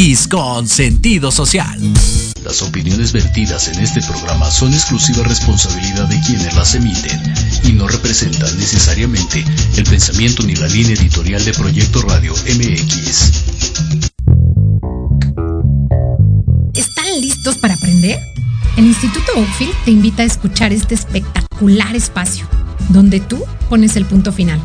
MX con sentido social. Las opiniones vertidas en este programa son exclusiva responsabilidad de quienes las emiten y no representan necesariamente el pensamiento ni la línea editorial de Proyecto Radio MX. ¿Están listos para aprender? El Instituto Oakfield te invita a escuchar este espectacular espacio, donde tú pones el punto final.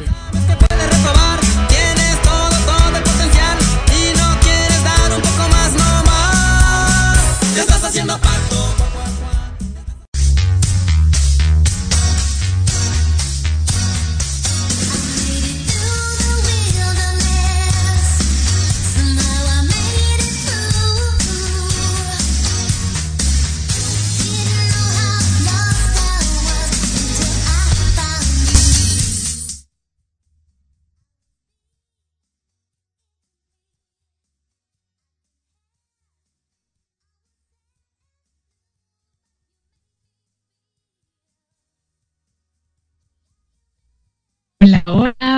Bien.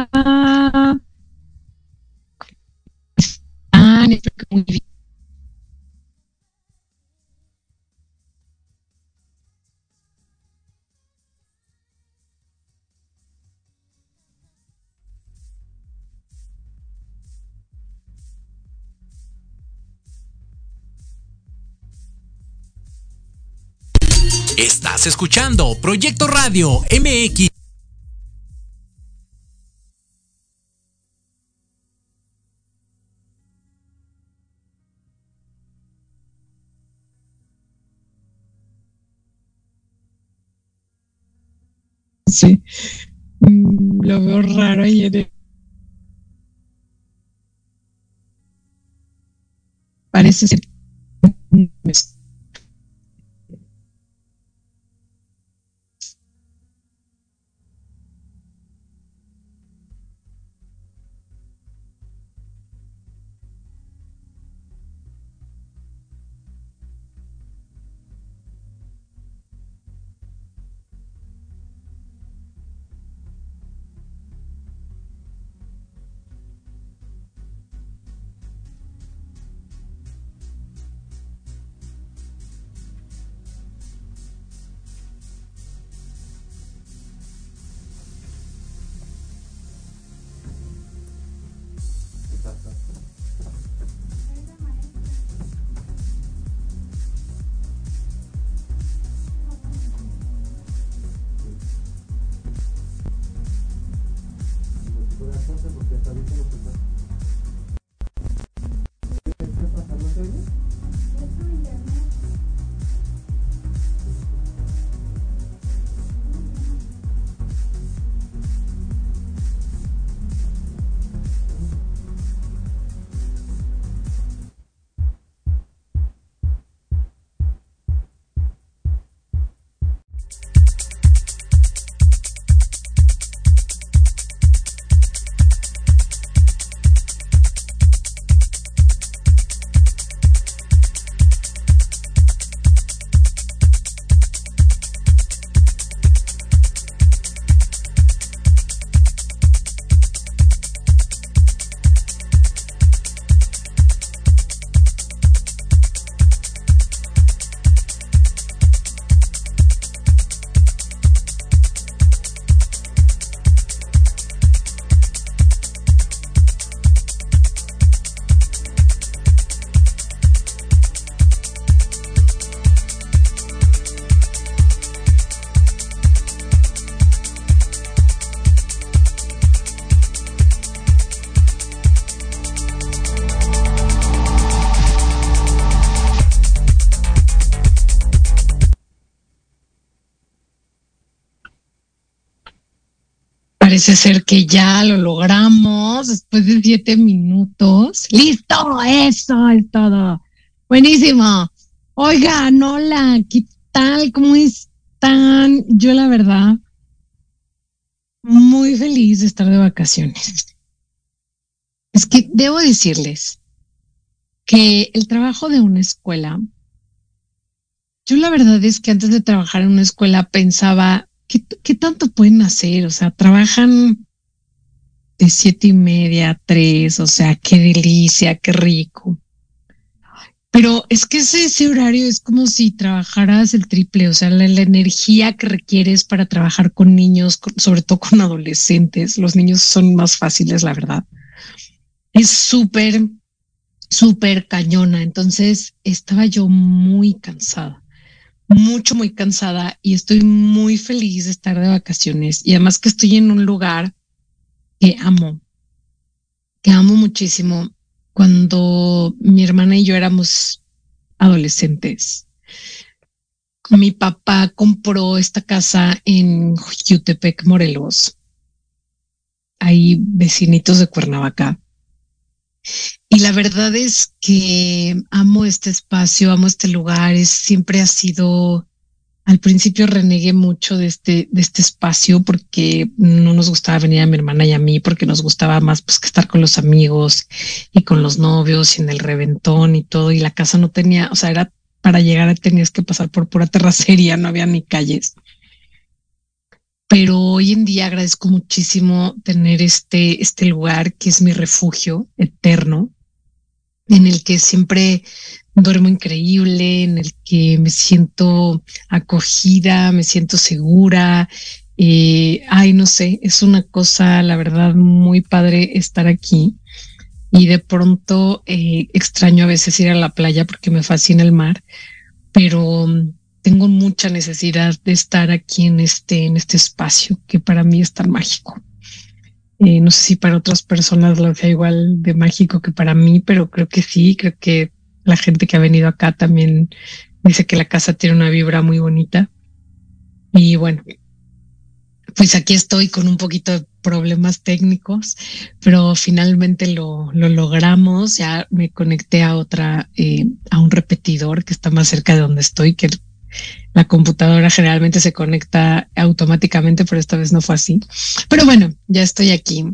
Estás escuchando Proyecto Radio MX. Sí. Mm, Lo veo raro ayer. Parece ser. Parece ser que ya lo logramos después de siete minutos. ¡Listo! Eso es todo. Buenísimo. Oigan, hola, ¿qué tal? ¿Cómo están? Yo la verdad, muy feliz de estar de vacaciones. Es que debo decirles que el trabajo de una escuela, yo la verdad es que antes de trabajar en una escuela pensaba, ¿qué, tanto pueden hacer? O sea, trabajan de siete y media a tres, o sea, qué delicia, qué rico. Pero es que ese, horario es como si trabajaras el triple, o sea, la, energía que requieres para trabajar con niños, sobre todo con adolescentes. Los niños son más fáciles, la verdad. Es súper, súper cañona. Entonces estaba yo muy cansada, mucho, muy cansada y estoy muy feliz de estar de vacaciones. Y además que estoy en un lugar que amo, que amo muchísimo cuando mi hermana y yo éramos adolescentes. Mi papá compró esta casa en Jutepec, Morelos, ahí vecinitos de Cuernavaca. Y la verdad es que amo este espacio, amo este lugar, es, siempre ha sido al principio renegué mucho de este, de este espacio porque no nos gustaba venir a mi hermana y a mí, porque nos gustaba más pues que estar con los amigos y con los novios y en el reventón y todo. Y la casa no tenía, o sea, era para llegar tenías que pasar por pura terracería, no había ni calles. Pero hoy en día agradezco muchísimo tener este, este lugar que es mi refugio eterno, en el que siempre duermo increíble, en el que me siento acogida, me siento segura. Eh, ay, no sé, es una cosa, la verdad, muy padre estar aquí. Y de pronto eh, extraño a veces ir a la playa porque me fascina el mar, pero tengo mucha necesidad de estar aquí en este, en este espacio que para mí es tan mágico. Eh, no sé si para otras personas lo sea igual de mágico que para mí, pero creo que sí, creo que la gente que ha venido acá también dice que la casa tiene una vibra muy bonita. Y bueno, pues aquí estoy con un poquito de problemas técnicos, pero finalmente lo, lo logramos. Ya me conecté a otra, eh, a un repetidor que está más cerca de donde estoy, que la computadora generalmente se conecta automáticamente, pero esta vez no fue así. Pero bueno, ya estoy aquí.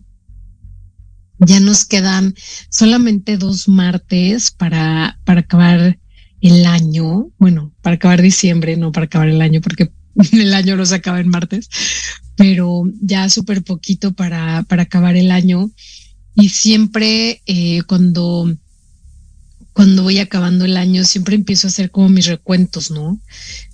Ya nos quedan solamente dos martes para, para acabar el año. Bueno, para acabar diciembre, no para acabar el año, porque el año no se acaba en martes, pero ya súper poquito para, para acabar el año. Y siempre eh, cuando, cuando voy acabando el año, siempre empiezo a hacer como mis recuentos, ¿no?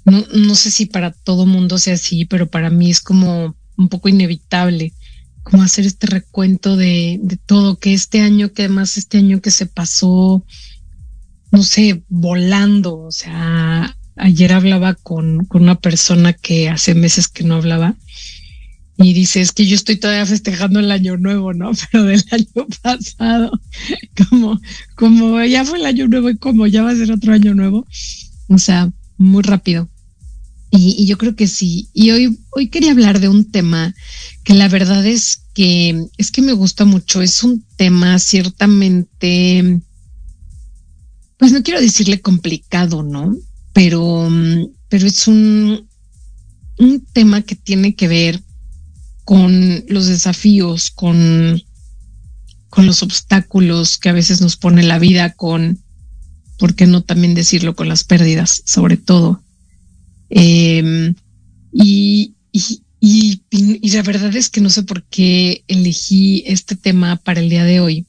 No, no sé si para todo mundo sea así, pero para mí es como un poco inevitable como hacer este recuento de, todo, que este año, que además este año que se pasó, no sé, volando, o sea, ayer hablaba con, con una persona que hace meses que no hablaba y dice, es que yo estoy todavía festejando el año nuevo, ¿no? Pero del año pasado, como, como ya fue el año nuevo y como ya va a ser otro año nuevo, o sea, muy rápido. Y, yo creo que sí. Y hoy, hoy quería hablar de un tema que la verdad es que es que me gusta mucho. Es un tema ciertamente, pues no quiero decirle complicado, ¿no? Pero, pero es un, un tema que tiene que ver con los desafíos, con, con los obstáculos que a veces nos pone la vida, con, ¿por qué no también decirlo? Con las pérdidas, sobre todo. Eh, y, y, y, y, la verdad es que no sé por qué elegí este tema para el día de hoy.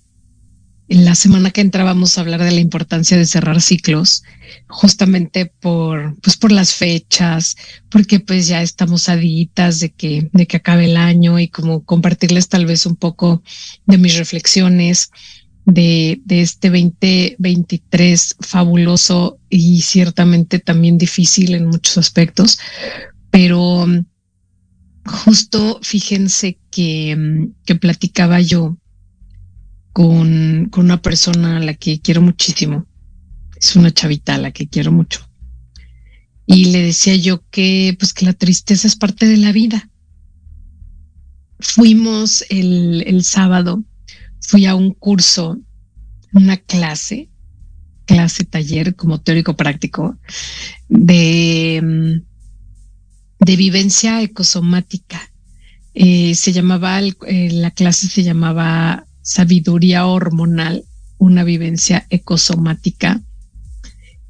En la semana que entrábamos a hablar de la importancia de cerrar ciclos, justamente por, pues por las fechas, porque pues ya estamos aditas de que, de que acabe el año y como compartirles tal vez un poco de mis reflexiones de, de este 2023 fabuloso y ciertamente también difícil en muchos aspectos, pero justo fíjense que, que platicaba yo con, con, una persona a la que quiero muchísimo. Es una chavita a la que quiero mucho. Y le decía yo que, pues, que la tristeza es parte de la vida. Fuimos el, el sábado fui a un curso, una clase, clase taller como teórico práctico de, de vivencia ecosomática. Eh, se llamaba, eh, la clase se llamaba sabiduría hormonal una vivencia ecosomática.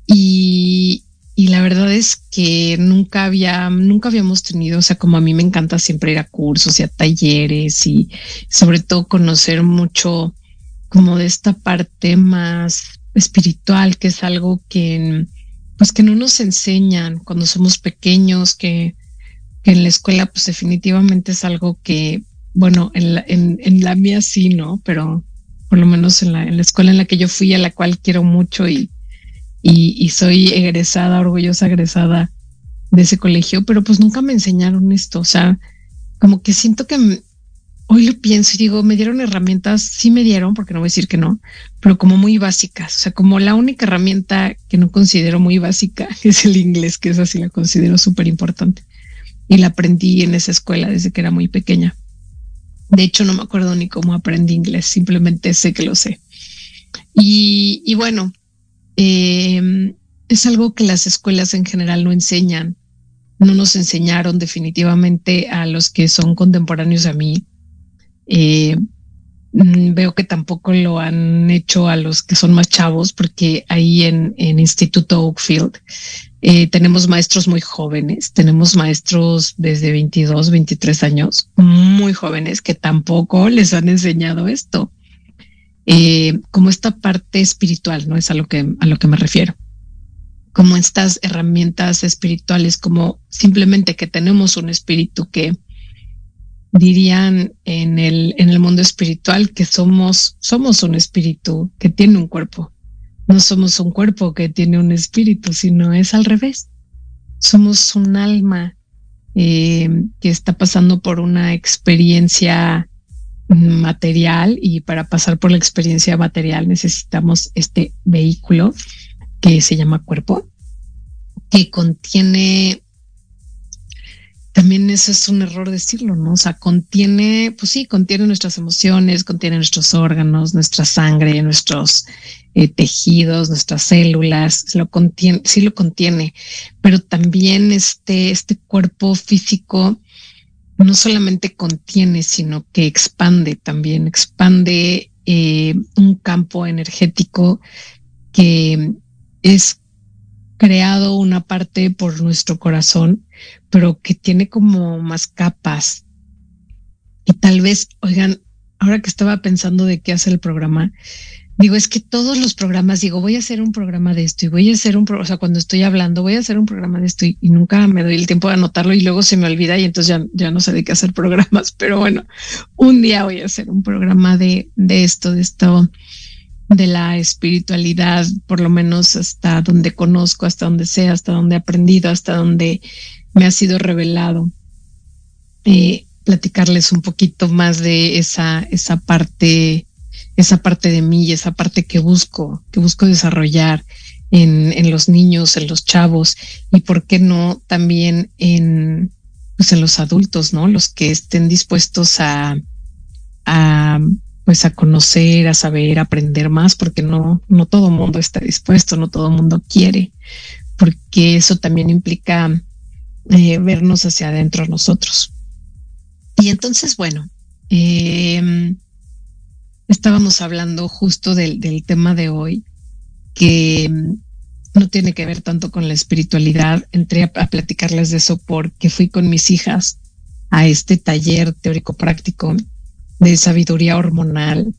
Y, y la verdad es que nunca había, nunca habíamos tenido, o sea, como a mí me encanta siempre ir a cursos y a talleres y sobre todo conocer mucho como de esta parte más espiritual, que es algo que, pues que no nos enseñan cuando somos pequeños, que, que en la escuela, pues definitivamente es algo que, bueno, en la, en, en la mía sí, ¿no? Pero por lo menos en la, en la escuela en la que yo fui, a la cual quiero mucho y, y, soy egresada, orgullosa egresada de ese colegio, pero pues nunca me enseñaron esto. O sea, como que siento que hoy lo pienso y digo, me dieron herramientas, sí me dieron, porque no voy a decir que no, pero como muy básicas. O sea, como la única herramienta que no considero muy básica es el inglés, que esa sí la considero súper importante. Y la aprendí en esa escuela desde que era muy pequeña. De hecho, no me acuerdo ni cómo aprendí inglés, simplemente sé que lo sé. Y, bueno, eh, es algo que las escuelas en general no enseñan. No nos enseñaron definitivamente a los que son contemporáneos a mí. Eh, veo que tampoco lo han hecho a los que son más chavos, porque ahí en, en Instituto Oakfield eh, tenemos maestros muy jóvenes, tenemos maestros desde 22, 23 años, muy jóvenes que tampoco les han enseñado esto eh, como esta parte espiritual, ¿no? Es a lo que, a lo que me refiero. Como estas herramientas espirituales, como simplemente que tenemos un espíritu que dirían en el, en el mundo espiritual que somos, somos un espíritu que tiene un cuerpo. No somos un cuerpo que tiene un espíritu, sino es al revés. Somos un alma eh, que está pasando por una experiencia material y para pasar por la experiencia material necesitamos este vehículo que se llama cuerpo, que contiene, también eso es un error decirlo, ¿no? O sea, contiene, pues sí, contiene nuestras emociones, contiene nuestros órganos, nuestra sangre, nuestros eh, tejidos, nuestras células, lo contiene, sí lo contiene, pero también este, este cuerpo físico no solamente contiene, sino que expande también, expande eh, un campo energético que es creado una parte por nuestro corazón, pero que tiene como más capas. Y tal vez, oigan, ahora que estaba pensando de qué hace el programa, Digo, es que todos los programas, digo, voy a hacer un programa de esto y voy a hacer un, o sea, cuando estoy hablando, voy a hacer un programa de esto y, nunca me doy el tiempo de anotarlo y luego se me olvida y entonces ya, ya no sé de qué hacer programas, pero bueno, un día voy a hacer un programa de, de esto, de esto, de la espiritualidad, por lo menos hasta donde conozco, hasta donde sé, hasta donde he aprendido, hasta donde me ha sido revelado. Eh, platicarles un poquito más de esa, esa parte esa parte de mí y esa parte que busco, que busco desarrollar en, en los niños, en los chavos y por qué no también en, pues en los adultos, ¿no? Los que estén dispuestos a, a pues a conocer, a saber, a aprender más, porque no, no todo mundo está dispuesto, no todo mundo quiere, porque eso también implica eh, vernos hacia adentro nosotros. Y entonces, bueno, eh, estábamos hablando justo del, del tema de hoy, que mm, no tiene que ver tanto con la espiritualidad. Entré a, platicarles de eso porque fui con mis hijas a este taller teórico práctico de sabiduría hormonal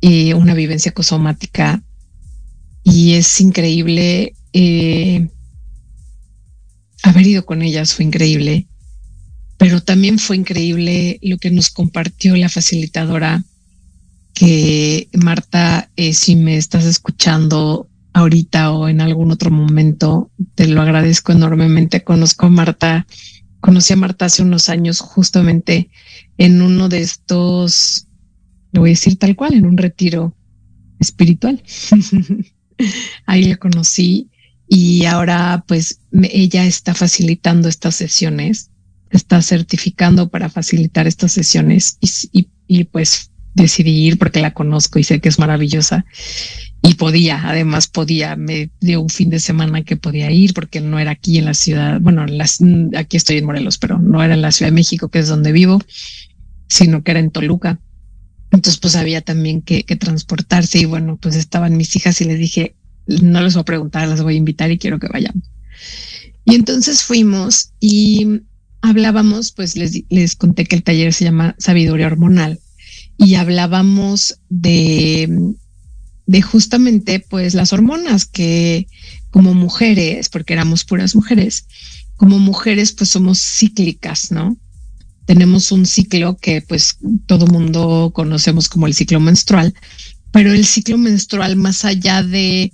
y una vivencia cosomática. Y es increíble eh, haber ido con ellas, fue increíble. Pero también fue increíble lo que nos compartió la facilitadora que Marta, eh, si me estás escuchando ahorita o en algún otro momento, te lo agradezco enormemente. Conozco a Marta, conocí a Marta hace unos años justamente en uno de estos, le voy a decir tal cual, en un retiro espiritual. Ahí la conocí y ahora pues ella está facilitando estas sesiones, está certificando para facilitar estas sesiones y pues decidí ir porque la conozco y sé que es maravillosa. Y podía, además podía, me dio un fin de semana que podía ir porque no era aquí en la ciudad, bueno, las, aquí estoy en Morelos, pero no era en la Ciudad de México, que es donde vivo, sino que era en Toluca. Entonces, pues había también que, que, transportarse y bueno, pues estaban mis hijas y les dije, no les voy a preguntar, las voy a invitar y quiero que vayamos. Y entonces fuimos y hablábamos, pues les, les conté que el taller se llama Sabiduría Hormonal y hablábamos de, de justamente pues las hormonas que como mujeres, porque éramos puras mujeres, como mujeres pues somos cíclicas, ¿no? Tenemos un ciclo que pues todo mundo conocemos como el ciclo menstrual, pero el ciclo menstrual más allá de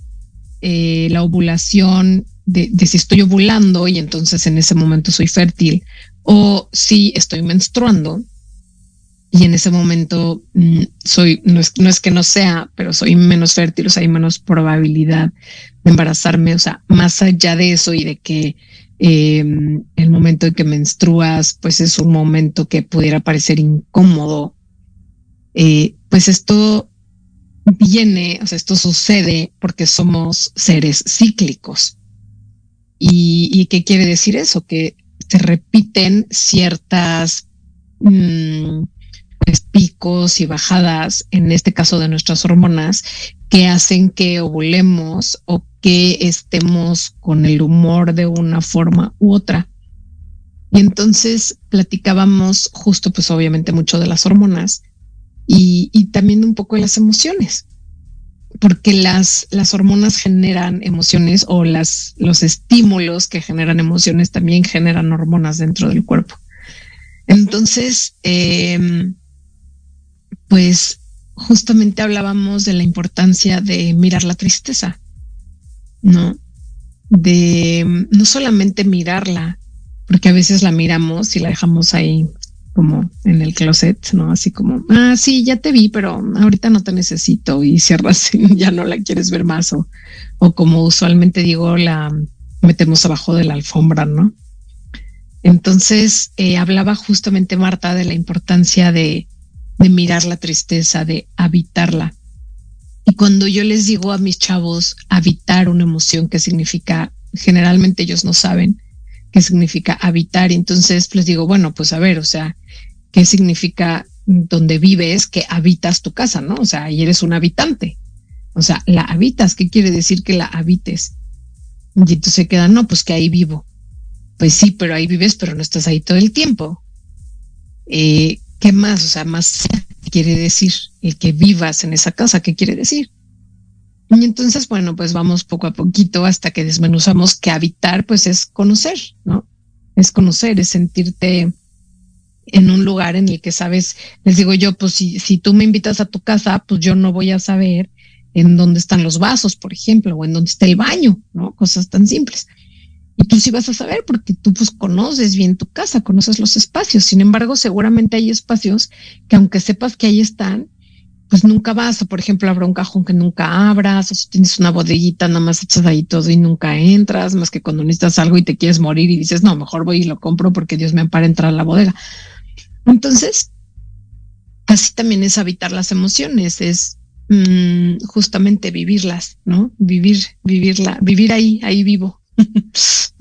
eh, la ovulación, de, de, si estoy ovulando y entonces en ese momento soy fértil, o si estoy menstruando y en ese momento mm, soy, no es, no es que no sea, pero soy menos fértil, o sea, hay menos probabilidad de embarazarme, o sea, más allá de eso y de que eh, el momento en que menstruas, pues es un momento que pudiera parecer incómodo, eh, pues esto viene, o sea, esto sucede porque somos seres cíclicos. ¿Y, qué quiere decir eso? Que se repiten ciertas mmm, picos y bajadas, en este caso de nuestras hormonas, que hacen que ovulemos o que estemos con el humor de una forma u otra. Y entonces platicábamos justo, pues obviamente mucho de las hormonas y, también un poco de las emociones, porque las, las hormonas generan emociones o las, los estímulos que generan emociones también generan hormonas dentro del cuerpo. Entonces, eh, pues justamente hablábamos de la importancia de mirar la tristeza, ¿no? De no solamente mirarla, porque a veces la miramos y la dejamos ahí como en el closet, ¿no? Así como, ah, sí, ya te vi, pero ahorita no te necesito y cierras y ya no la quieres ver más o, o como usualmente digo, la metemos abajo de la alfombra, ¿no? Entonces, eh, hablaba justamente Marta de la importancia de, de mirar la tristeza, de habitarla. Y cuando yo les digo a mis chavos habitar una emoción, que significa, generalmente ellos no saben qué significa habitar. Y entonces les digo, bueno, pues a ver, o sea, ¿qué significa donde vives que habitas tu casa, no? O sea, y eres un habitante. O sea, la habitas, ¿qué quiere decir que la habites? Y entonces se quedan, no, pues que ahí vivo. Pues sí, pero ahí vives, pero no estás ahí todo el tiempo. Eh, ¿Qué más? O sea, más quiere decir el que vivas en esa casa, ¿qué quiere decir? Y entonces, bueno, pues vamos poco a poquito hasta que desmenuzamos que habitar, pues es conocer, ¿no? Es conocer, es sentirte en un lugar en el que sabes, les digo yo, pues si, si tú me invitas a tu casa, pues yo no voy a saber en dónde están los vasos, por ejemplo, o en dónde está el baño, ¿no? Cosas tan simples. Tú sí vas a saber porque tú pues conoces bien tu casa, conoces los espacios. Sin embargo, seguramente hay espacios que aunque sepas que ahí están, pues nunca vas. O por ejemplo, habrá un cajón que nunca abras, o si tienes una bodeguita, nada más echas ahí todo y nunca entras, más que cuando necesitas algo y te quieres morir y dices, no, mejor voy y lo compro porque Dios me ampara entrar a la bodega. Entonces, así también es habitar las emociones, es mmm, justamente vivirlas, ¿no? Vivir, vivirla, vivir ahí, ahí vivo.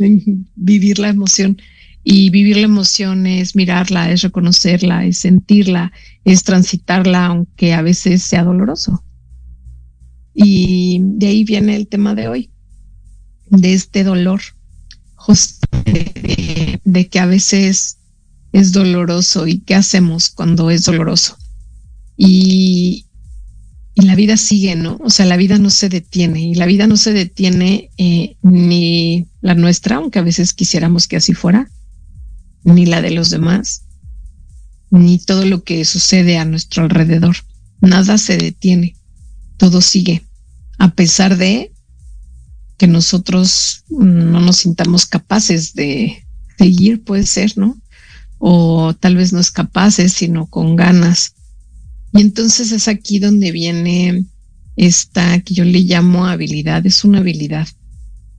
vivir la emoción. Y vivir la emoción es mirarla, es reconocerla, es sentirla, es transitarla, aunque a veces sea doloroso. Y de ahí viene el tema de hoy, de este dolor, de, de que a veces es doloroso y qué hacemos cuando es doloroso. Y, y la vida sigue, ¿no? O sea, la vida no se detiene y la vida no se detiene eh, ni la nuestra, aunque a veces quisiéramos que así fuera, ni la de los demás, ni todo lo que sucede a nuestro alrededor. Nada se detiene, todo sigue, a pesar de que nosotros no nos sintamos capaces de seguir, puede ser, ¿no? O tal vez no es capaces, sino con ganas y entonces es aquí donde viene esta que yo le llamo habilidad, es una habilidad.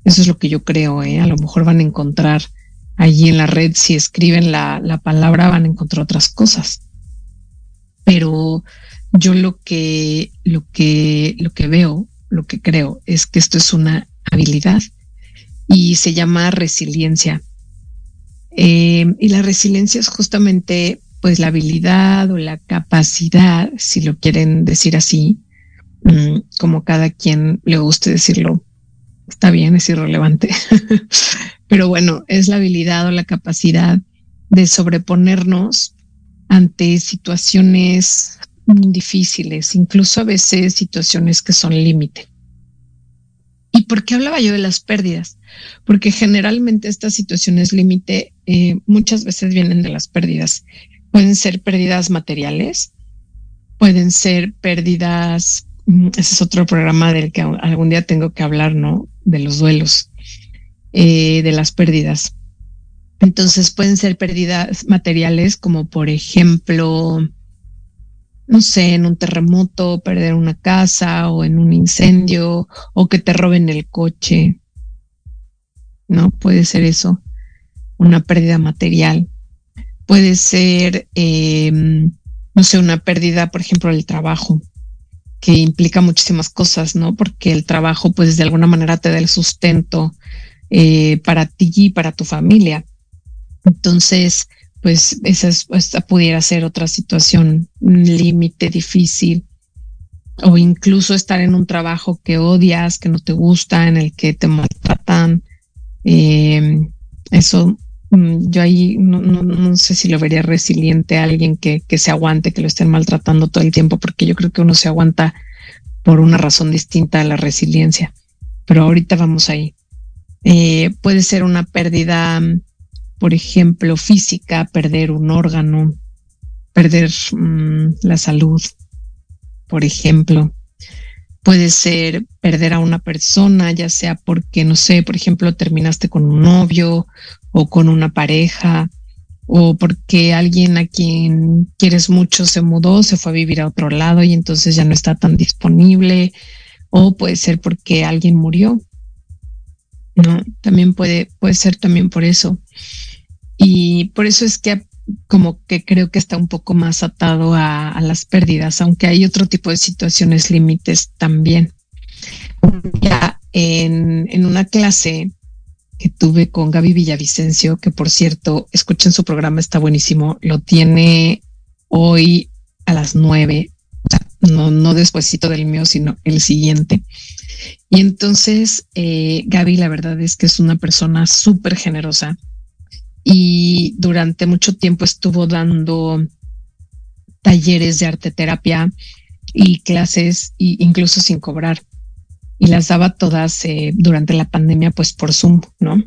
Eso es lo que yo creo, ¿eh? A lo mejor van a encontrar allí en la red, si escriben la, la palabra, van a encontrar otras cosas. Pero yo lo que, lo que, lo que veo, lo que creo es que esto es una habilidad y se llama resiliencia. Eh, y la resiliencia es justamente pues la habilidad o la capacidad, si lo quieren decir así, mm, como cada quien le guste decirlo, está bien, es irrelevante, pero bueno, es la habilidad o la capacidad de sobreponernos ante situaciones difíciles, incluso a veces situaciones que son límite. ¿Y por qué hablaba yo de las pérdidas? Porque generalmente estas situaciones límite eh, muchas veces vienen de las pérdidas. Pueden ser pérdidas materiales, pueden ser pérdidas, mm, ese es otro programa del que algún día tengo que hablar, ¿no? De los duelos, eh, de las pérdidas. Entonces pueden ser pérdidas materiales como por ejemplo, no sé, en un terremoto, perder una casa o en un incendio o que te roben el coche. ¿No? Puede ser eso, una pérdida material. Puede ser, em, no sé, una pérdida, por ejemplo, del trabajo, que implica muchísimas cosas, ¿no? Porque el trabajo, pues, de alguna manera te da el sustento eh, para ti y para tu familia. Entonces, pues esa, pudiera ser otra situación, un límite difícil o incluso estar en un trabajo que odias, que no te gusta, en el que te maltratan. Eh, eso, yo ahí no, sé si lo vería resiliente a alguien que, que se aguante, que lo estén maltratando todo el tiempo, porque yo creo que uno se aguanta por una razón distinta a la resiliencia. Pero ahorita vamos ahí. Eh, puede ser una pérdida por ejemplo, física, perder un órgano, perder mm, la salud, por ejemplo. Puede ser perder a una persona, ya sea porque, no sé, por ejemplo, terminaste con un novio o con una pareja, o porque alguien a quien quieres mucho se mudó, se fue a vivir a otro lado y entonces ya no está tan disponible, o puede ser porque alguien murió. No, también puede, puede ser también por eso. Y por eso es que como que creo que está un poco más atado a, las pérdidas, aunque hay otro tipo de situaciones límites también. Ya en, en una clase que tuve con Gaby Villavicencio, que por cierto, escuchen su programa, está buenísimo, lo tiene hoy a las nueve, no, no despuesito del mío, sino el siguiente. Y entonces, eh, Gaby, la verdad es que es una persona súper generosa y durante mucho tiempo estuvo dando talleres de arte terapia y clases incluso sin cobrar y las daba todas eh, durante la pandemia pues por Zoom, ¿no?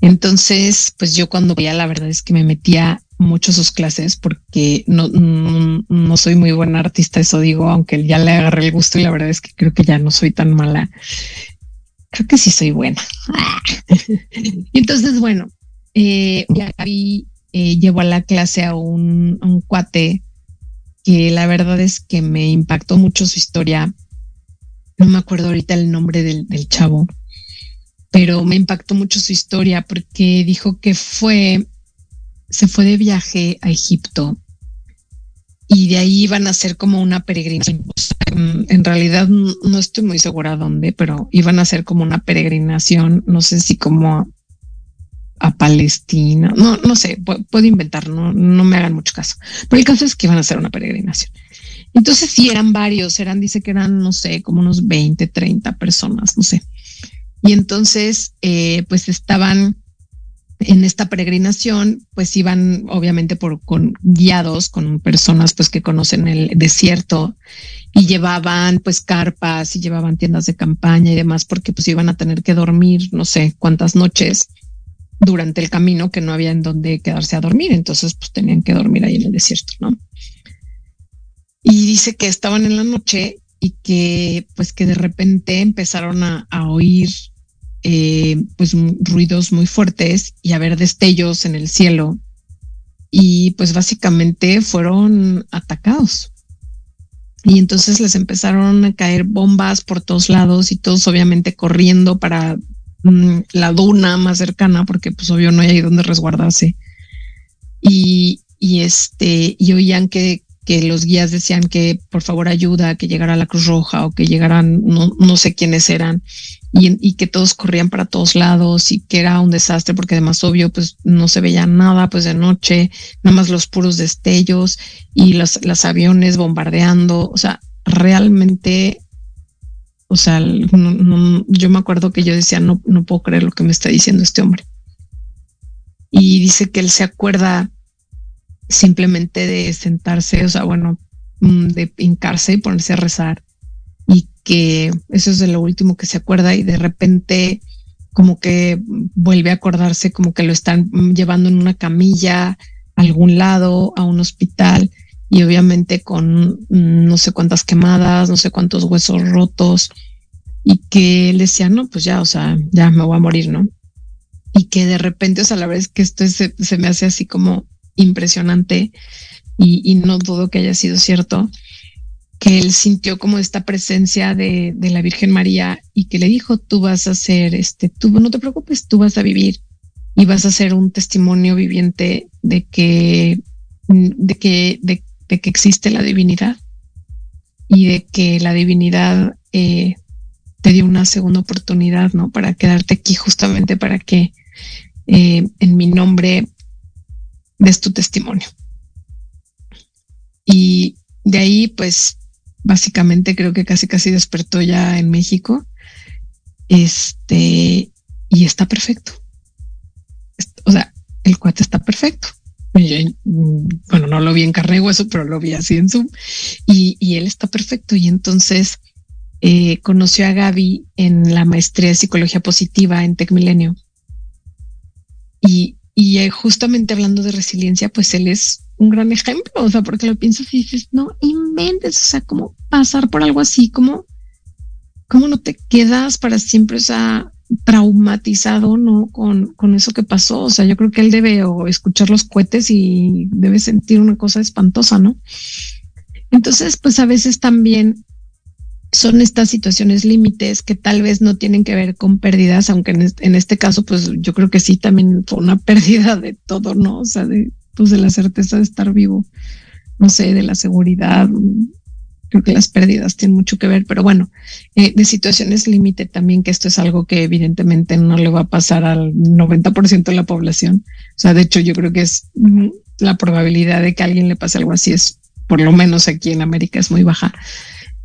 Entonces, pues yo cuando veía la verdad es que me metía mucho sus clases porque no, no, soy muy buena artista, eso digo, aunque ya le agarré el gusto y la verdad es que creo que ya no soy tan mala. Creo que sí soy buena. Entonces, bueno, eh, eh, llevó a la clase a un, un, cuate que la verdad es que me impactó mucho su historia. No me acuerdo ahorita el nombre del, chavo, pero me impactó mucho su historia porque dijo que fue, se fue de viaje a Egipto y de ahí iban a hacer como una peregrinación. En realidad no estoy muy segura dónde, pero iban a hacer como una peregrinación, no sé si como a Palestina, no, no sé, puedo, inventar, no, no me hagan mucho caso. Pero el caso es que iban a hacer una peregrinación. Entonces sí, eran varios, eran, dice que eran, no sé, como unos 20, 30 personas, no sé. Y entonces, eh, pues estaban en esta peregrinación, pues iban obviamente por con guiados con personas pues que conocen el desierto y llevaban pues carpas y llevaban tiendas de campaña y demás porque pues iban a tener que dormir no sé cuántas noches durante el camino que no había en donde quedarse a dormir, entonces pues tenían que dormir ahí en el desierto, ¿no? Y dice que estaban en la noche y que pues que de repente empezaron a, oír eh, pues ruidos muy fuertes y a ver destellos en el cielo y pues básicamente fueron atacados. Y entonces les empezaron a caer bombas por todos lados y todos obviamente corriendo para Mm, la duna más cercana, porque pues obvio no hay ahí donde resguardarse. Y, y este, y oían que, que los guías decían que por favor ayuda, que llegara la Cruz Roja o que llegaran, no, no sé quiénes eran, y, y, que todos corrían para todos lados y que era un desastre porque además obvio pues no se veía nada pues de noche, nada más los puros destellos y los, los aviones bombardeando, o sea, realmente, o sea, yo me acuerdo que yo decía, no, no puedo creer lo que me está diciendo este hombre. Y dice que él se acuerda simplemente de sentarse, o sea, bueno, mm, de hincarse y ponerse a rezar y que eso es de lo último que se acuerda y de repente como que vuelve a acordarse como que lo están llevando en una camilla a algún lado, a un hospital y obviamente con mm, no sé cuántas quemadas, no sé cuántos huesos rotos y que él decía, no, pues ya, o sea, ya me voy a morir, ¿no? Y que de repente, o sea, la verdad es que esto se, se me hace así como impresionante y, no dudo que haya sido cierto que él sintió como esta presencia de, de, la Virgen María y que le dijo, tú vas a ser, este, tú no te preocupes, tú vas a vivir y vas a ser un testimonio viviente de que, de que, de que existe la divinidad y de que la divinidad eh, te dio una segunda oportunidad, ¿no? Para quedarte aquí justamente para que eh, en mi nombre des tu testimonio. Y de ahí, pues, básicamente creo que casi casi despertó ya en México. Este, y está perfecto. O sea, el cuate está perfecto. Bueno, no lo vi en carne y hueso, pero lo vi así en Zoom. Y, y él está perfecto. Y entonces eh, conoció a Gaby en la maestría de psicología positiva en Tech Milenio. Y, y eh, justamente hablando de resiliencia, pues él es un gran ejemplo, o sea, porque lo piensas y dices, no inventes, o sea, cómo pasar por algo así, cómo, cómo no te quedas para siempre, o traumatizado, ¿no? Con, con eso que pasó, o sea, yo creo que él debe o escuchar los cohetes y debe sentir una cosa espantosa, ¿no? Entonces, pues a veces también son estas situaciones límites que tal vez no tienen que ver con pérdidas, aunque en este, en este caso, pues yo creo que sí, también fue una pérdida de todo, ¿no? O sea, de, pues de la certeza de estar vivo, no sé, de la seguridad. Creo que las pérdidas tienen mucho que ver, pero bueno, eh, de situaciones límite también, que esto es algo que evidentemente no le va a pasar al 90% de la población. O sea, de hecho, yo creo que es mm, la probabilidad de que a alguien le pase algo así es, por lo menos aquí en América, es muy baja.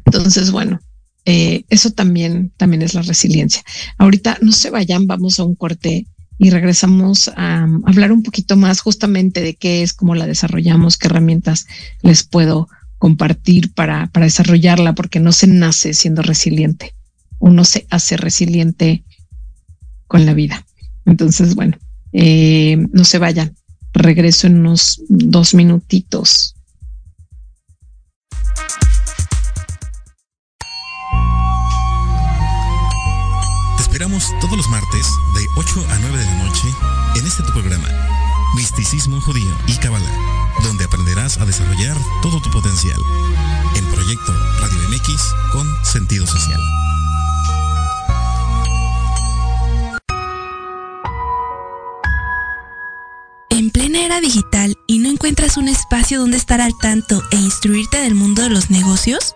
Entonces, bueno, eh, eso también, también es la resiliencia. Ahorita no se vayan, vamos a un corte y regresamos a, hablar un poquito más justamente de qué es, cómo la desarrollamos, qué herramientas les puedo compartir para, para desarrollarla, porque no se nace siendo resiliente, uno se hace resiliente con la vida. Entonces, bueno, eh, no se vayan, regreso en unos dos minutitos. Todos los martes de 8 a 9 de la noche en este programa, Misticismo Judío y Kabbalah, donde aprenderás a desarrollar todo tu potencial. En Proyecto Radio MX con sentido social. En plena era digital y no encuentras un espacio donde estar al tanto e instruirte del mundo de los negocios?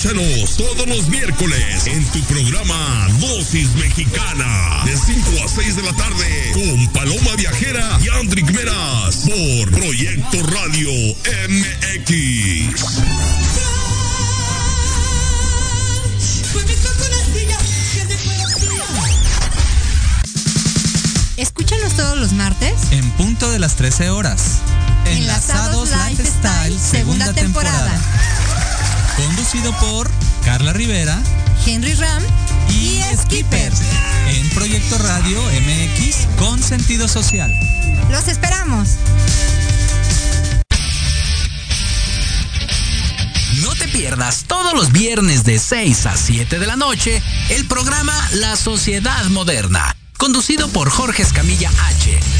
Escúchanos todos los miércoles en tu programa Dosis Mexicana de 5 a 6 de la tarde con Paloma Viajera y Andrick Meras por Proyecto Radio MX. Escúchanos todos los martes en punto de las 13 horas. Enlazados, Enlazados Lifestyle, segunda, temporada. Conducido por Carla Rivera, Henry Ram y, Skipper. En Proyecto Radio MX con sentido social. Los esperamos. No te pierdas todos los viernes de 6 a 7 de la noche el programa La Sociedad Moderna, conducido por Jorge Escamilla H.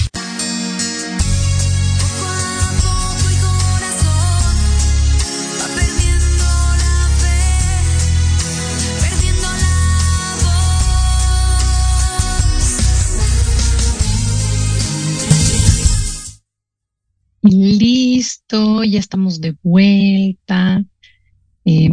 Y listo, ya estamos de vuelta. Eh,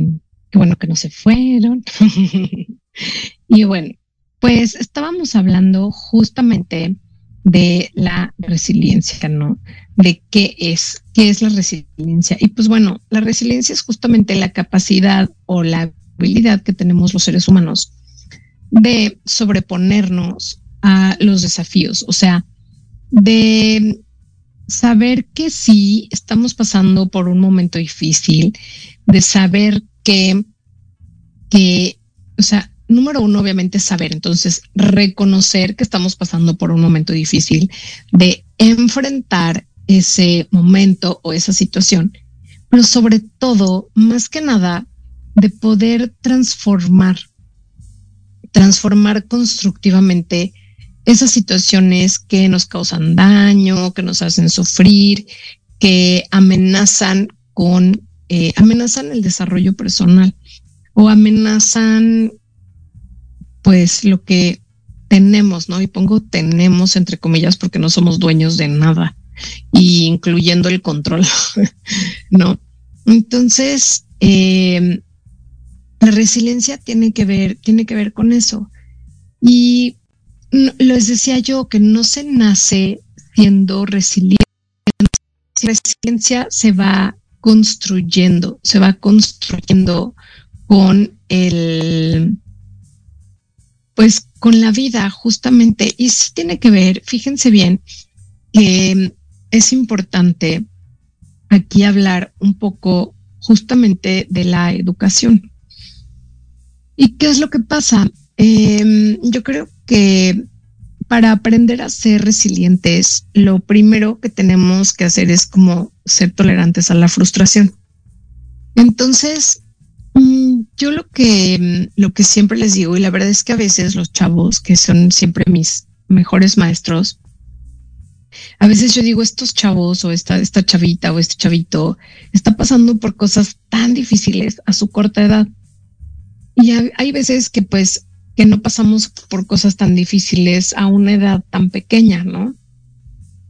qué bueno que no se fueron. y bueno, pues estábamos hablando justamente de la resiliencia, ¿no? De qué es, qué es la resiliencia. Y pues bueno, la resiliencia es justamente la capacidad o la habilidad que tenemos los seres humanos de sobreponernos a los desafíos, o sea, de saber que sí estamos pasando por un momento difícil, de saber que, que, o sea, número uno, obviamente, saber, entonces, reconocer que estamos pasando por un momento difícil, de enfrentar ese momento o esa situación, pero sobre todo, más que nada, de poder transformar, transformar constructivamente esas situaciones que nos causan daño, que nos hacen sufrir, que amenazan con, eh, amenazan el desarrollo personal o amenazan pues lo que tenemos, ¿no? Y pongo tenemos entre comillas porque no somos dueños de nada, y incluyendo el control, ¿no? Entonces, eh, la resiliencia tiene que ver, tiene que ver con eso. Y les decía yo que no se nace siendo resiliente. La resiliencia se va construyendo, se va construyendo con el, pues con la vida justamente. Y sí tiene que ver, fíjense bien, que es importante aquí hablar un poco justamente de la educación. ¿Y qué es lo que pasa? Eh, yo creo que para aprender a ser resilientes, lo primero que tenemos que hacer es como ser tolerantes a la frustración. Entonces, mm, yo lo que, lo que siempre les digo, y la verdad es que a veces los chavos, que son siempre mis mejores maestros, a veces yo digo, estos chavos o esta, esta chavita o este chavito está pasando por cosas tan difíciles a su corta edad. Y hay veces que pues que no pasamos por cosas tan difíciles a una edad tan pequeña, ¿no?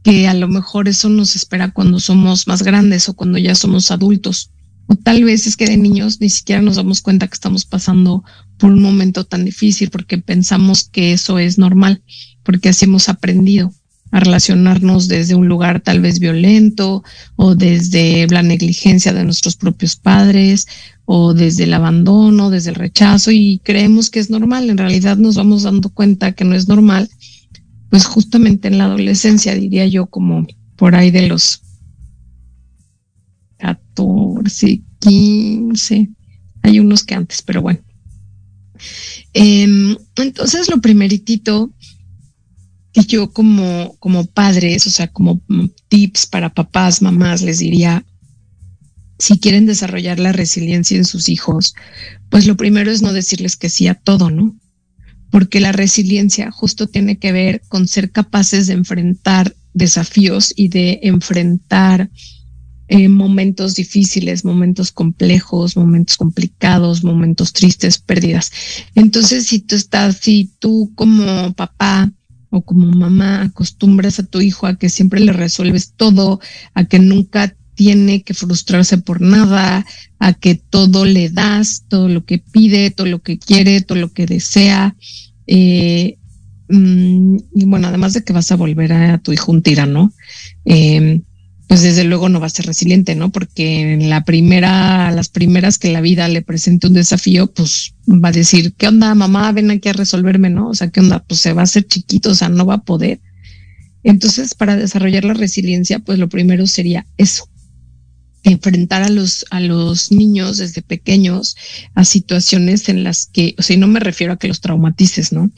Que a lo mejor eso nos espera cuando somos más grandes o cuando ya somos adultos. O tal vez es que de niños ni siquiera nos damos cuenta que estamos pasando por un momento tan difícil porque pensamos que eso es normal, porque así hemos aprendido a relacionarnos desde un lugar tal vez violento o desde la negligencia de nuestros propios padres o desde el abandono, desde el rechazo y creemos que es normal. En realidad nos vamos dando cuenta que no es normal, pues justamente en la adolescencia, diría yo, como por ahí de los 14, 15, hay unos que antes, pero bueno. Em, entonces, lo primeritito que yo como, como padres, o sea, como tips para papás, mamás, les diría, si quieren desarrollar la resiliencia en sus hijos, pues lo primero es no decirles que sí a todo, ¿no? Porque la resiliencia justo tiene que ver con ser capaces de enfrentar desafíos y de enfrentar eh, momentos difíciles, momentos complejos, momentos complicados, momentos tristes, pérdidas. Entonces, si tú estás, si tú como papá o como mamá acostumbras a tu hijo a que siempre le resuelves todo, a que nunca tiene que frustrarse por nada, a que todo le das, todo lo que pide, todo lo que quiere, todo lo que desea. Eh, mm, y bueno, además de que vas a volver a, tu hijo un tirano, eh, pues desde luego no va a ser resiliente, ¿no? Porque en la primera, las primeras que la vida le presente un desafío, pues va a decir, ¿qué onda, mamá? Ven aquí a resolverme, ¿no? O sea, ¿qué onda? Pues se va a hacer chiquito, o sea, no va a poder. Entonces, para desarrollar la resiliencia, pues lo primero sería eso, enfrentar a los, a los niños desde pequeños a situaciones en las que, o sea, no me refiero a que los traumatices, ¿no?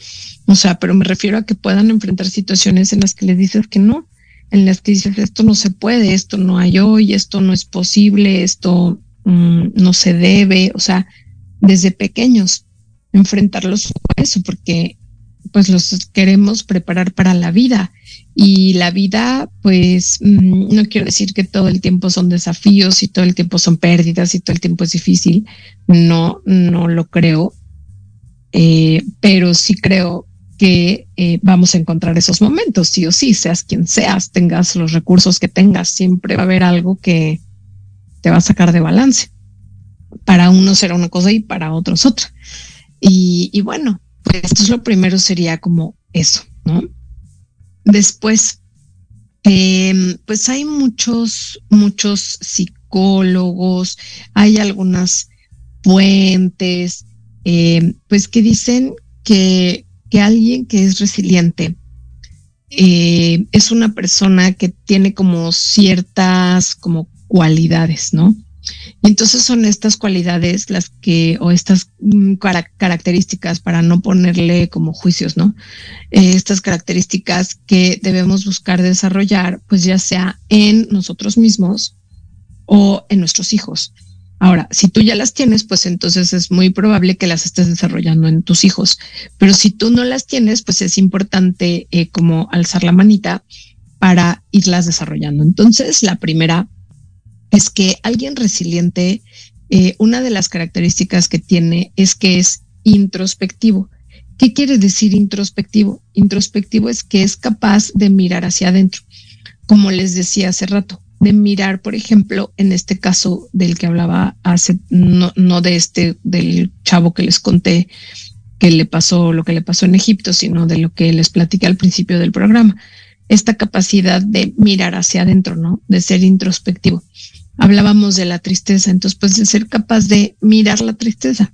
O sea, pero me refiero a que puedan enfrentar situaciones en las que les dices que no, en las que dices, esto no se puede, esto no hay hoy, esto no es posible, esto mm, no se debe, o sea, desde pequeños, enfrentarlos a eso, porque pues los queremos preparar para la vida. Y la vida, pues, mm, no quiero decir que todo el tiempo son desafíos y todo el tiempo son pérdidas y todo el tiempo es difícil. No, no lo creo. Eh, pero sí creo que eh, vamos a encontrar esos momentos, sí o sí, seas quien seas, tengas los recursos que tengas, siempre va a haber algo que te va a sacar de balance. Para uno será una cosa y para otros otra. Y, bueno, pues esto es lo primero sería como eso, ¿no? Después, em, pues hay muchos, muchos psicólogos, hay algunas fuentes, em, pues que dicen que que alguien que es resiliente eh, es una persona que tiene como ciertas como cualidades, ¿no? Y entonces son estas cualidades las que, o estas mm, características, para no ponerle como juicios, ¿no? Eh, estas características que debemos buscar desarrollar, pues ya sea en nosotros mismos o en nuestros hijos. Ahora, si tú ya las tienes, pues entonces es muy probable que las estés desarrollando en tus hijos. Pero si tú no las tienes, pues es importante eh, como alzar la manita para irlas desarrollando. Entonces, la primera es que alguien resiliente, eh, una de las características que tiene es que es introspectivo. ¿Qué quiere decir introspectivo? Introspectivo es que es capaz de mirar hacia adentro. Como les decía hace rato, de mirar, por ejemplo, en este caso del que hablaba hace, no, no de este, del chavo que les conté que le pasó lo que le pasó en Egipto, sino de lo que les platiqué al principio del programa. Esta capacidad de mirar hacia adentro, ¿no? De ser introspectivo. Hablábamos de la tristeza, entonces, pues de ser capaz de mirar la tristeza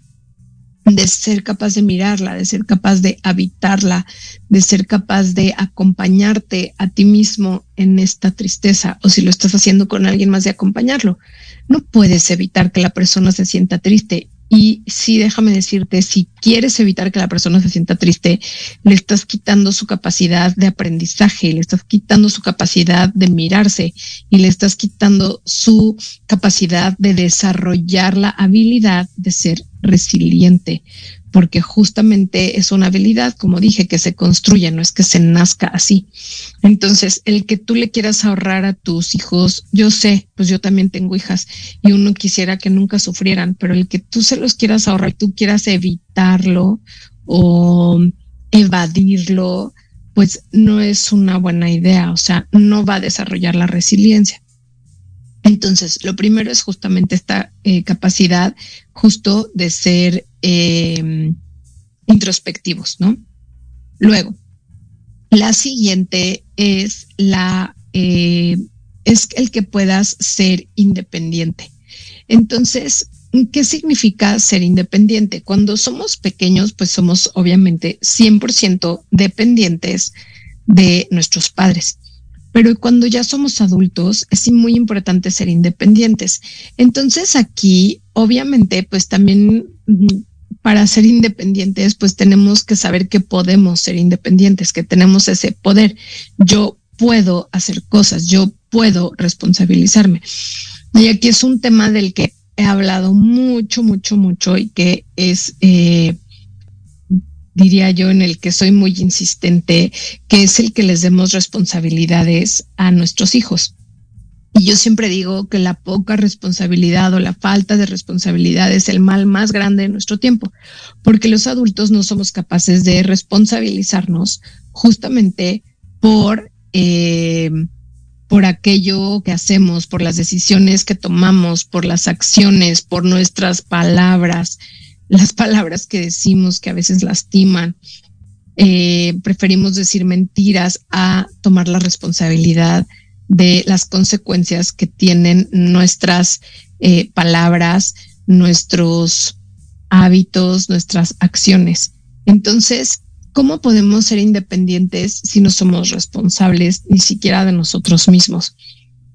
de ser capaz de mirarla, de ser capaz de habitarla, de ser capaz de acompañarte a ti mismo en esta tristeza o si lo estás haciendo con alguien más de acompañarlo. No puedes evitar que la persona se sienta triste y sí, déjame decirte, si quieres evitar que la persona se sienta triste, le estás quitando su capacidad de aprendizaje, le estás quitando su capacidad de mirarse y le estás quitando su capacidad de desarrollar la habilidad de ser resiliente, porque justamente es una habilidad, como dije, que se construye, no es que se nazca así. Entonces, el que tú le quieras ahorrar a tus hijos, yo sé, pues yo también tengo hijas y uno quisiera que nunca sufrieran, pero el que tú se los quieras ahorrar, tú quieras evitarlo o evadirlo, pues no es una buena idea, o sea, no va a desarrollar la resiliencia. Entonces, lo primero es justamente esta eh, capacidad justo de ser eh, introspectivos, ¿no? Luego, la siguiente es la eh, es el que puedas ser independiente. Entonces, ¿qué significa ser independiente? Cuando somos pequeños, pues somos obviamente 100% dependientes de nuestros padres pero cuando ya somos adultos es muy importante ser independientes. Entonces aquí, obviamente, pues también para ser independientes, pues tenemos que saber que podemos ser independientes, que tenemos ese poder. Yo puedo hacer cosas, yo puedo responsabilizarme. Y aquí es un tema del que he hablado mucho, mucho, mucho y que es eh, diría yo, en el que soy muy insistente, que es el que les demos responsabilidades a nuestros hijos. Y yo siempre digo que la poca responsabilidad o la falta de responsabilidad es el mal más grande de nuestro tiempo, porque los adultos no somos capaces de responsabilizarnos justamente por, eh, por aquello que hacemos, por las decisiones que tomamos, por las acciones, por nuestras palabras, las palabras que decimos que a veces lastiman. Eh, preferimos decir mentiras a tomar la responsabilidad de las consecuencias que tienen nuestras eh, palabras, nuestros hábitos, nuestras acciones. Entonces, ¿cómo podemos ser independientes si no somos responsables ni siquiera de nosotros mismos?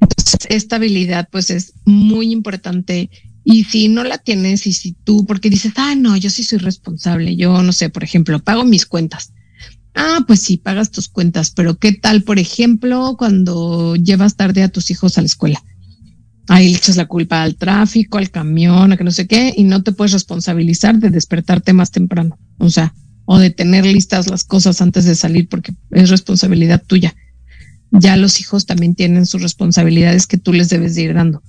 Entonces, esta habilidad pues es muy importante y si no la tienes y si tú, porque dices, ah, no, yo sí soy responsable, yo no sé, por ejemplo, pago mis cuentas. Ah, pues sí, pagas tus cuentas, pero ¿qué tal, por ejemplo, cuando llevas tarde a tus hijos a la escuela? Ahí le echas la culpa al tráfico, al camión, a que no sé qué, y no te puedes responsabilizar de despertarte más temprano. O sea, o de tener listas las cosas antes de salir porque es responsabilidad tuya. Ya los hijos también tienen sus responsabilidades que tú les debes de ir dando.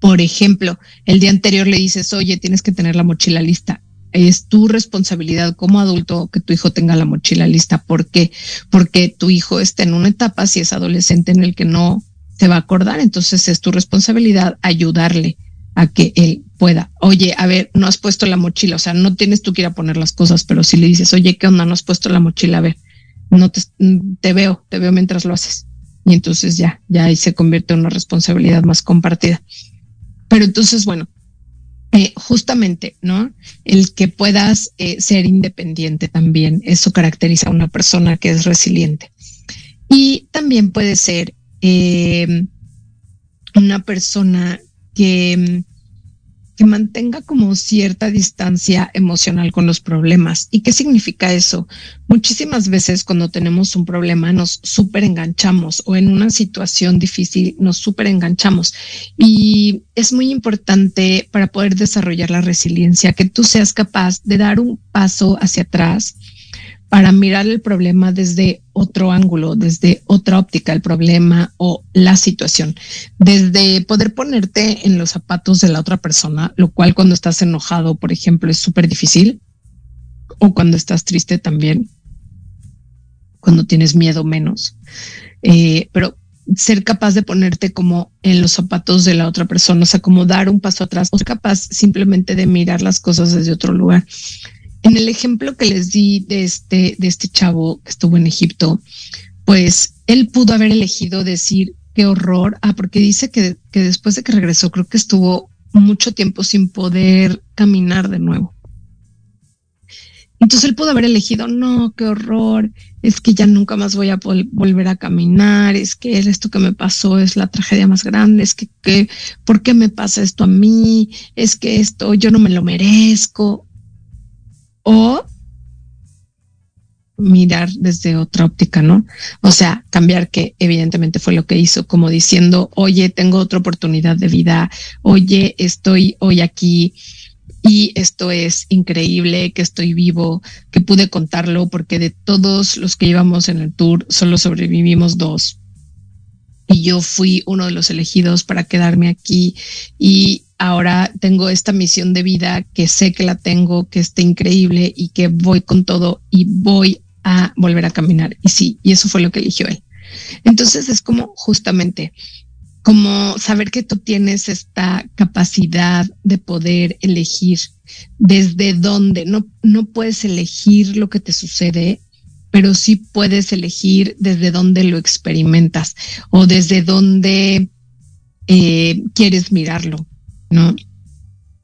Por ejemplo, el día anterior le dices, oye, tienes que tener la mochila lista. Es tu responsabilidad como adulto que tu hijo tenga la mochila lista. ¿Por qué? Porque tu hijo está en una etapa, si es adolescente, en el que no se va a acordar. Entonces es tu responsabilidad ayudarle a que él pueda. Oye, a ver, no has puesto la mochila. O sea, no tienes tú que ir a poner las cosas, pero si le dices, oye, ¿qué onda? No has puesto la mochila. A ver, no te, te veo, te veo mientras lo haces. Y entonces ya, ya ahí se convierte en una responsabilidad más compartida. Pero entonces, bueno, eh, justamente, ¿no? El que puedas eh, ser independiente también, eso caracteriza a una persona que es resiliente. Y también puede ser eh, una persona que que mantenga como cierta distancia emocional con los problemas. ¿Y qué significa eso? Muchísimas veces cuando tenemos un problema nos súper enganchamos o en una situación difícil nos súper enganchamos. Y es muy importante para poder desarrollar la resiliencia que tú seas capaz de dar un paso hacia atrás para mirar el problema desde otro ángulo, desde otra óptica, el problema o la situación, desde poder ponerte en los zapatos de la otra persona, lo cual cuando estás enojado, por ejemplo, es súper difícil, o cuando estás triste también, cuando tienes miedo menos, eh, pero ser capaz de ponerte como en los zapatos de la otra persona, o sea, como dar un paso atrás, o ser capaz simplemente de mirar las cosas desde otro lugar. En el ejemplo que les di de este, de este chavo que estuvo en Egipto, pues él pudo haber elegido decir qué horror. Ah, porque dice que, que después de que regresó, creo que estuvo mucho tiempo sin poder caminar de nuevo. Entonces él pudo haber elegido, no, qué horror, es que ya nunca más voy a volver a caminar, es que esto que me pasó es la tragedia más grande, es que, que, ¿por qué me pasa esto a mí? Es que esto yo no me lo merezco o mirar desde otra óptica, ¿no? O sea, cambiar que evidentemente fue lo que hizo, como diciendo, oye, tengo otra oportunidad de vida, oye, estoy hoy aquí y esto es increíble, que estoy vivo, que pude contarlo, porque de todos los que íbamos en el tour, solo sobrevivimos dos. Y yo fui uno de los elegidos para quedarme aquí y ahora tengo esta misión de vida que sé que la tengo, que está increíble y que voy con todo y voy a volver a caminar. Y sí, y eso fue lo que eligió él. Entonces es como justamente como saber que tú tienes esta capacidad de poder elegir desde dónde. No, no puedes elegir lo que te sucede, pero sí puedes elegir desde dónde lo experimentas o desde dónde eh, quieres mirarlo. ¿No?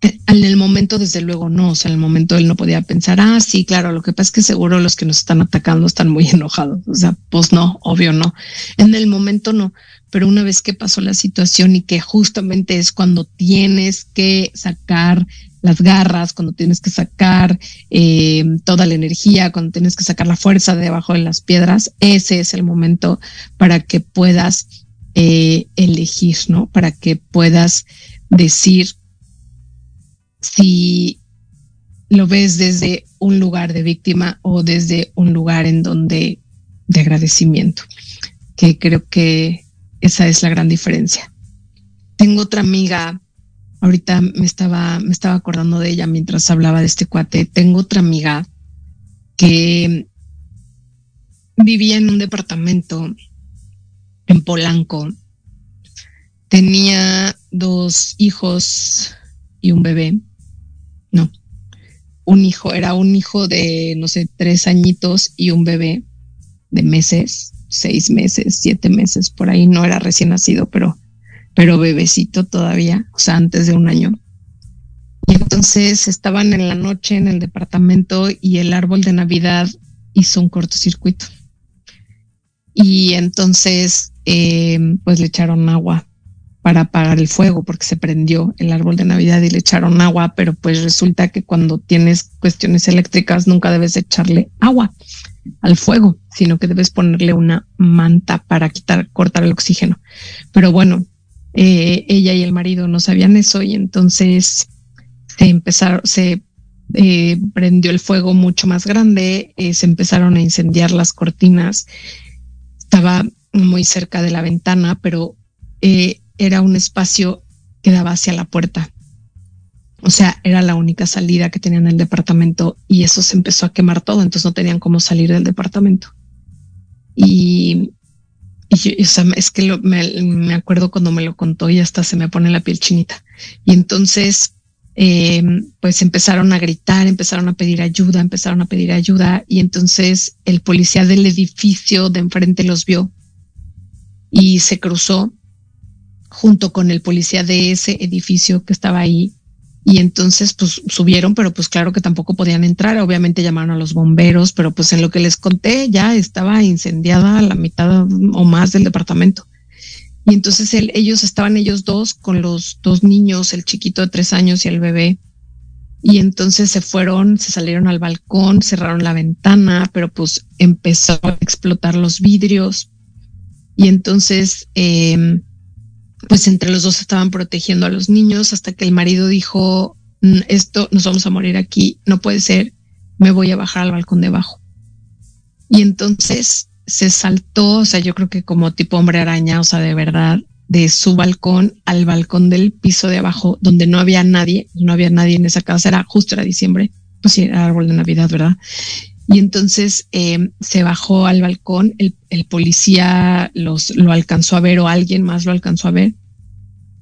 En el momento, desde luego, no. O sea, en el momento él no podía pensar, ah, sí, claro, lo que pasa es que seguro los que nos están atacando están muy enojados. O sea, pues no, obvio no. En el momento no. Pero una vez que pasó la situación y que justamente es cuando tienes que sacar las garras, cuando tienes que sacar eh, toda la energía, cuando tienes que sacar la fuerza de debajo de las piedras, ese es el momento para que puedas eh, elegir, ¿no? Para que puedas decir si lo ves desde un lugar de víctima o desde un lugar en donde de agradecimiento, que creo que esa es la gran diferencia. Tengo otra amiga, ahorita me estaba, me estaba acordando de ella mientras hablaba de este cuate. Tengo otra amiga que vivía en un departamento en Polanco. Tenía dos hijos y un bebé. No, un hijo, era un hijo de, no sé, tres añitos y un bebé de meses, seis meses, siete meses, por ahí no era recién nacido, pero, pero bebecito todavía, o sea, antes de un año. Y entonces estaban en la noche en el departamento y el árbol de Navidad hizo un cortocircuito. Y entonces, eh, pues le echaron agua para apagar el fuego porque se prendió el árbol de Navidad y le echaron agua, pero pues resulta que cuando tienes cuestiones eléctricas nunca debes echarle agua al fuego, sino que debes ponerle una manta para quitar, cortar el oxígeno. Pero bueno, eh, ella y el marido no sabían eso y entonces se empezaron, se eh, prendió el fuego mucho más grande, se empezaron a incendiar las cortinas, estaba muy cerca de la ventana, pero eh, era un espacio que daba hacia la puerta. O sea, era la única salida que tenían el departamento y eso se empezó a quemar todo, entonces no tenían cómo salir del departamento. Y, es que me, acuerdo cuando me lo contó y hasta se me pone la piel chinita. Y entonces, eh, pues empezaron a gritar, empezaron a pedir ayuda, empezaron a pedir ayuda y entonces el policía del edificio de enfrente los vio y se cruzó junto con el policía de ese edificio que estaba ahí. Y entonces, pues subieron, pero pues claro que tampoco podían entrar. Obviamente llamaron a los bomberos, pero pues en lo que les conté ya estaba incendiada la mitad o más del departamento. Y entonces ellos estaban ellos dos con los dos niños, el chiquito de tres años y el bebé. Y entonces se fueron, se salieron al balcón, cerraron la ventana, pero pues empezó a explotar los vidrios. Y entonces, eh, pues entre los dos estaban protegiendo a los niños hasta que el marido dijo, esto nos vamos a morir aquí, no puede ser, me voy a bajar al balcón de abajo. Y entonces se saltó, o sea, yo creo que como tipo hombre araña, o sea, de verdad, de su balcón al balcón del piso de abajo, donde no había nadie, no había nadie en esa casa, era justo era diciembre, pues sí, era árbol de Navidad, ¿verdad? Y entonces eh, se bajó al balcón, el, el, policía los, lo alcanzó a ver o alguien más lo alcanzó a ver.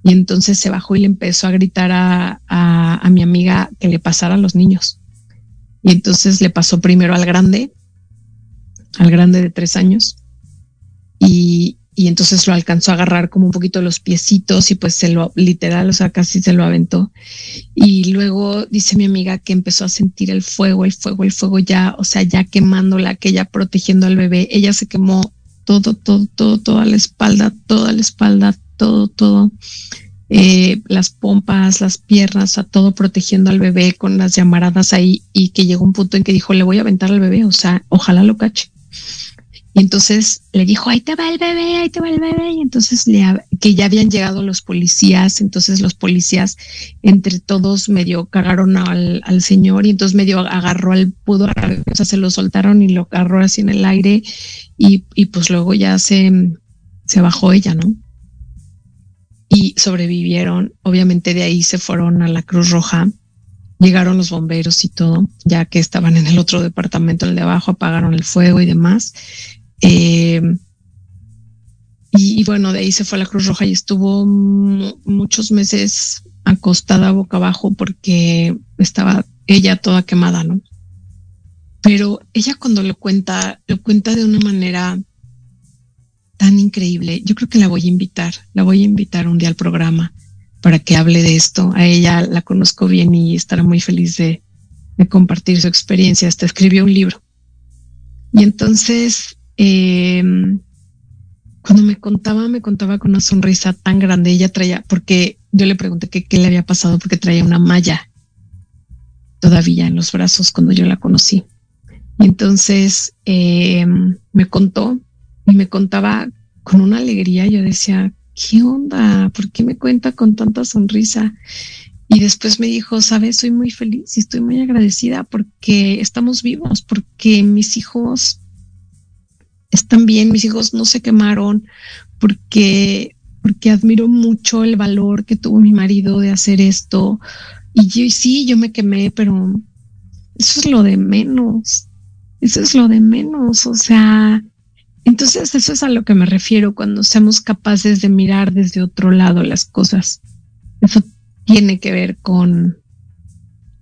Y entonces se bajó y le empezó a gritar a, a, a mi amiga que le pasara a los niños. Y entonces le pasó primero al grande, al grande de tres años. Y, y entonces lo alcanzó a agarrar como un poquito los piecitos y pues se lo literal, o sea, casi se lo aventó. Y luego dice mi amiga que empezó a sentir el fuego, el fuego, el fuego ya, o sea, ya quemándola, que ya protegiendo al bebé. Ella se quemó todo, todo, todo, toda la espalda, toda la espalda, todo, todo. Eh, las pompas, las piernas, a todo protegiendo al bebé con las llamaradas ahí y que llegó un punto en que dijo, le voy a aventar al bebé, o sea, ojalá lo cache. Y entonces le dijo, ahí te va el bebé, ahí te va el bebé. Y entonces le, que ya habían llegado los policías, entonces los policías entre todos medio cagaron al, al señor y entonces medio agarró al pudo, o sea, se lo soltaron y lo agarró así en el aire y, y pues luego ya se, se bajó ella, ¿no? Y sobrevivieron. Obviamente de ahí se fueron a la Cruz Roja. Llegaron los bomberos y todo, ya que estaban en el otro departamento, el de abajo, apagaron el fuego y demás. Eh, y, bueno, de ahí se fue a la Cruz Roja y estuvo muchos meses acostada boca abajo porque estaba ella toda quemada, ¿no? Pero ella cuando lo cuenta, lo cuenta de una manera tan increíble. Yo creo que la voy a invitar, la voy a invitar un día al programa para que hable de esto. A ella la conozco bien y estará muy feliz de, de compartir su experiencia. Hasta escribió un libro. Y entonces eh, cuando me contaba, me contaba con una sonrisa tan grande. Ella traía, porque yo le pregunté qué, le había pasado, porque traía una malla todavía en los brazos cuando yo la conocí. Y entonces eh, me contó y me contaba con una alegría. Yo decía, ¿qué onda? ¿Por qué me cuenta con tanta sonrisa? Y después me dijo, sabes, soy muy feliz y estoy muy agradecida porque estamos vivos, porque mis hijos están bien, mis hijos no se quemaron, porque, porque admiro mucho el valor que tuvo mi marido de hacer esto. Y yo sí, yo me quemé, pero eso es lo de menos. Eso es lo de menos. O sea, Entonces, eso es a lo que me refiero cuando seamos capaces de mirar desde otro lado las cosas. Eso tiene que ver con,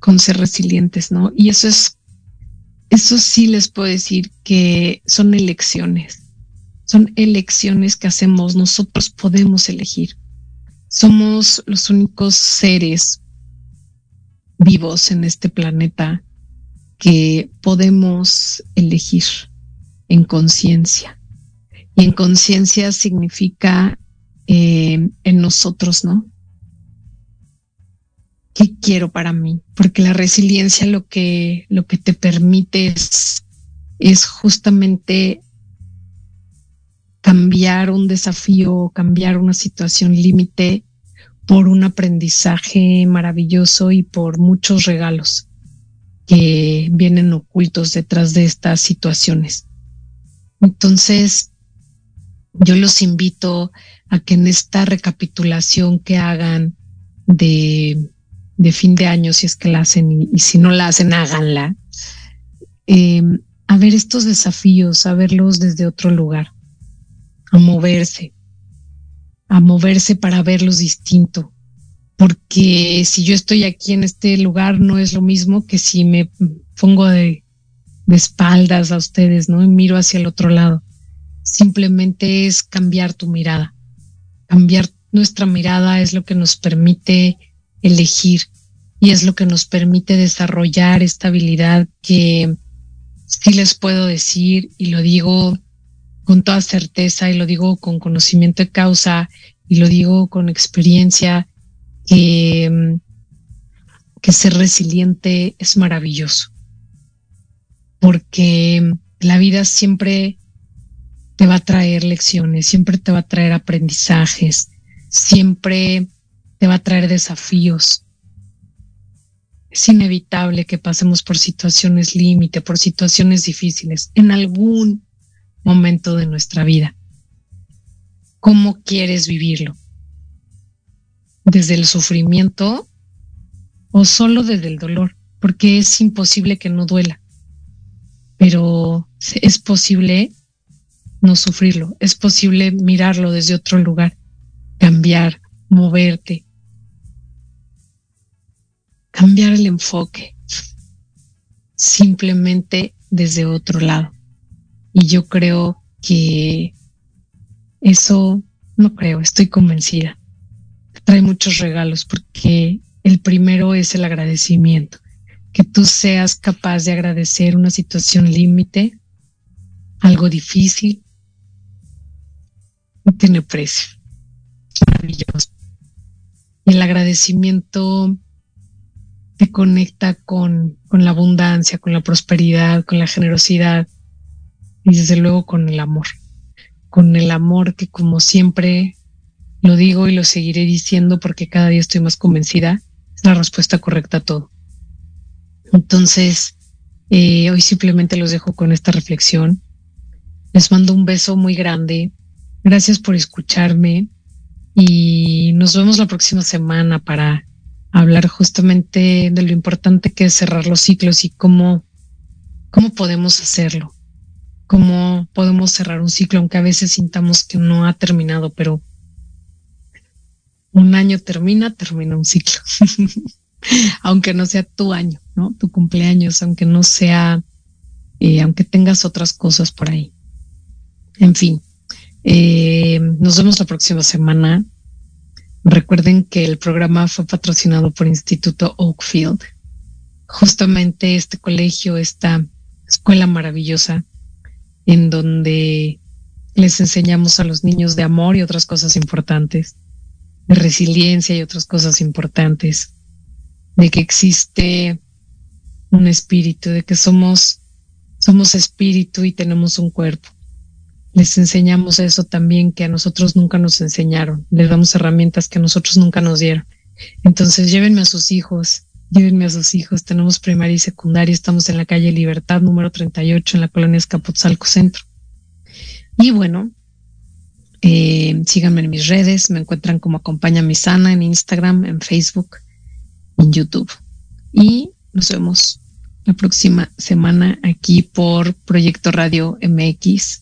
con ser resilientes, ¿no? Y eso es, eso sí les puedo decir que son elecciones. Son elecciones que hacemos. Nosotros podemos elegir. Somos los únicos seres vivos en este planeta que podemos elegir en conciencia. Y en conciencia significa eh, en nosotros, ¿no? ¿Qué quiero para mí? Porque la resiliencia lo que, lo que te permite es, es justamente cambiar un desafío, cambiar una situación límite por un aprendizaje maravilloso y por muchos regalos que vienen ocultos detrás de estas situaciones. Entonces, yo los invito a que en esta recapitulación que hagan de, de fin de año, si es que la hacen y, si no la hacen, háganla, eh, a ver estos desafíos, a verlos desde otro lugar, a moverse, a moverse para verlos distinto. Porque si yo estoy aquí en este lugar, no es lo mismo que si me pongo de, de espaldas a ustedes, ¿no? Y miro hacia el otro lado simplemente es cambiar tu mirada. Cambiar nuestra mirada es lo que nos permite elegir y es lo que nos permite desarrollar esta habilidad que sí les puedo decir y lo digo con toda certeza y lo digo con conocimiento de causa y lo digo con experiencia que, que ser resiliente es maravilloso porque la vida siempre te va a traer lecciones, siempre te va a traer aprendizajes, siempre te va a traer desafíos. Es inevitable que pasemos por situaciones límite, por situaciones difíciles en algún momento de nuestra vida. ¿Cómo quieres vivirlo? ¿Desde el sufrimiento o solo desde el dolor? Porque es imposible que no duela, pero es posible no sufrirlo. Es posible mirarlo desde otro lugar, cambiar, moverte, cambiar el enfoque, simplemente desde otro lado. Y yo creo que eso, no creo, estoy convencida. Trae muchos regalos porque el primero es el agradecimiento, que tú seas capaz de agradecer una situación límite, algo difícil, no tiene precio. Maravilloso. El agradecimiento te conecta con, con la abundancia, con la prosperidad, con la generosidad y desde luego con el amor. Con el amor que como siempre lo digo y lo seguiré diciendo porque cada día estoy más convencida, es la respuesta correcta a todo. Entonces, eh, hoy simplemente los dejo con esta reflexión. Les mando un beso muy grande, Gracias por escucharme y nos vemos la próxima semana para hablar justamente de lo importante que es cerrar los ciclos y cómo, cómo podemos hacerlo, cómo podemos cerrar un ciclo, aunque a veces sintamos que no ha terminado, pero un año termina, termina un ciclo. aunque no sea tu año, ¿no? Tu cumpleaños, aunque no sea, eh, aunque tengas otras cosas por ahí. En fin, eh, nos vemos la próxima semana. Recuerden que el programa fue patrocinado por Instituto Oakfield. Justamente este colegio, esta escuela maravillosa, en donde les enseñamos a los niños de amor y otras cosas importantes, de resiliencia y otras cosas importantes, de que existe un espíritu, de que somos, somos espíritu y tenemos un cuerpo les enseñamos eso también que a nosotros nunca nos enseñaron, les damos herramientas que a nosotros nunca nos dieron. Entonces llévenme a sus hijos, llévenme a sus hijos, tenemos primaria y secundaria, estamos en la calle Libertad número 38 en la colonia Escapotzalco Centro. Y bueno, eh, síganme en mis redes, me encuentran como Acompaña Mi Sana en Instagram, en Facebook, en YouTube. Y nos vemos la próxima semana aquí por Proyecto Radio MX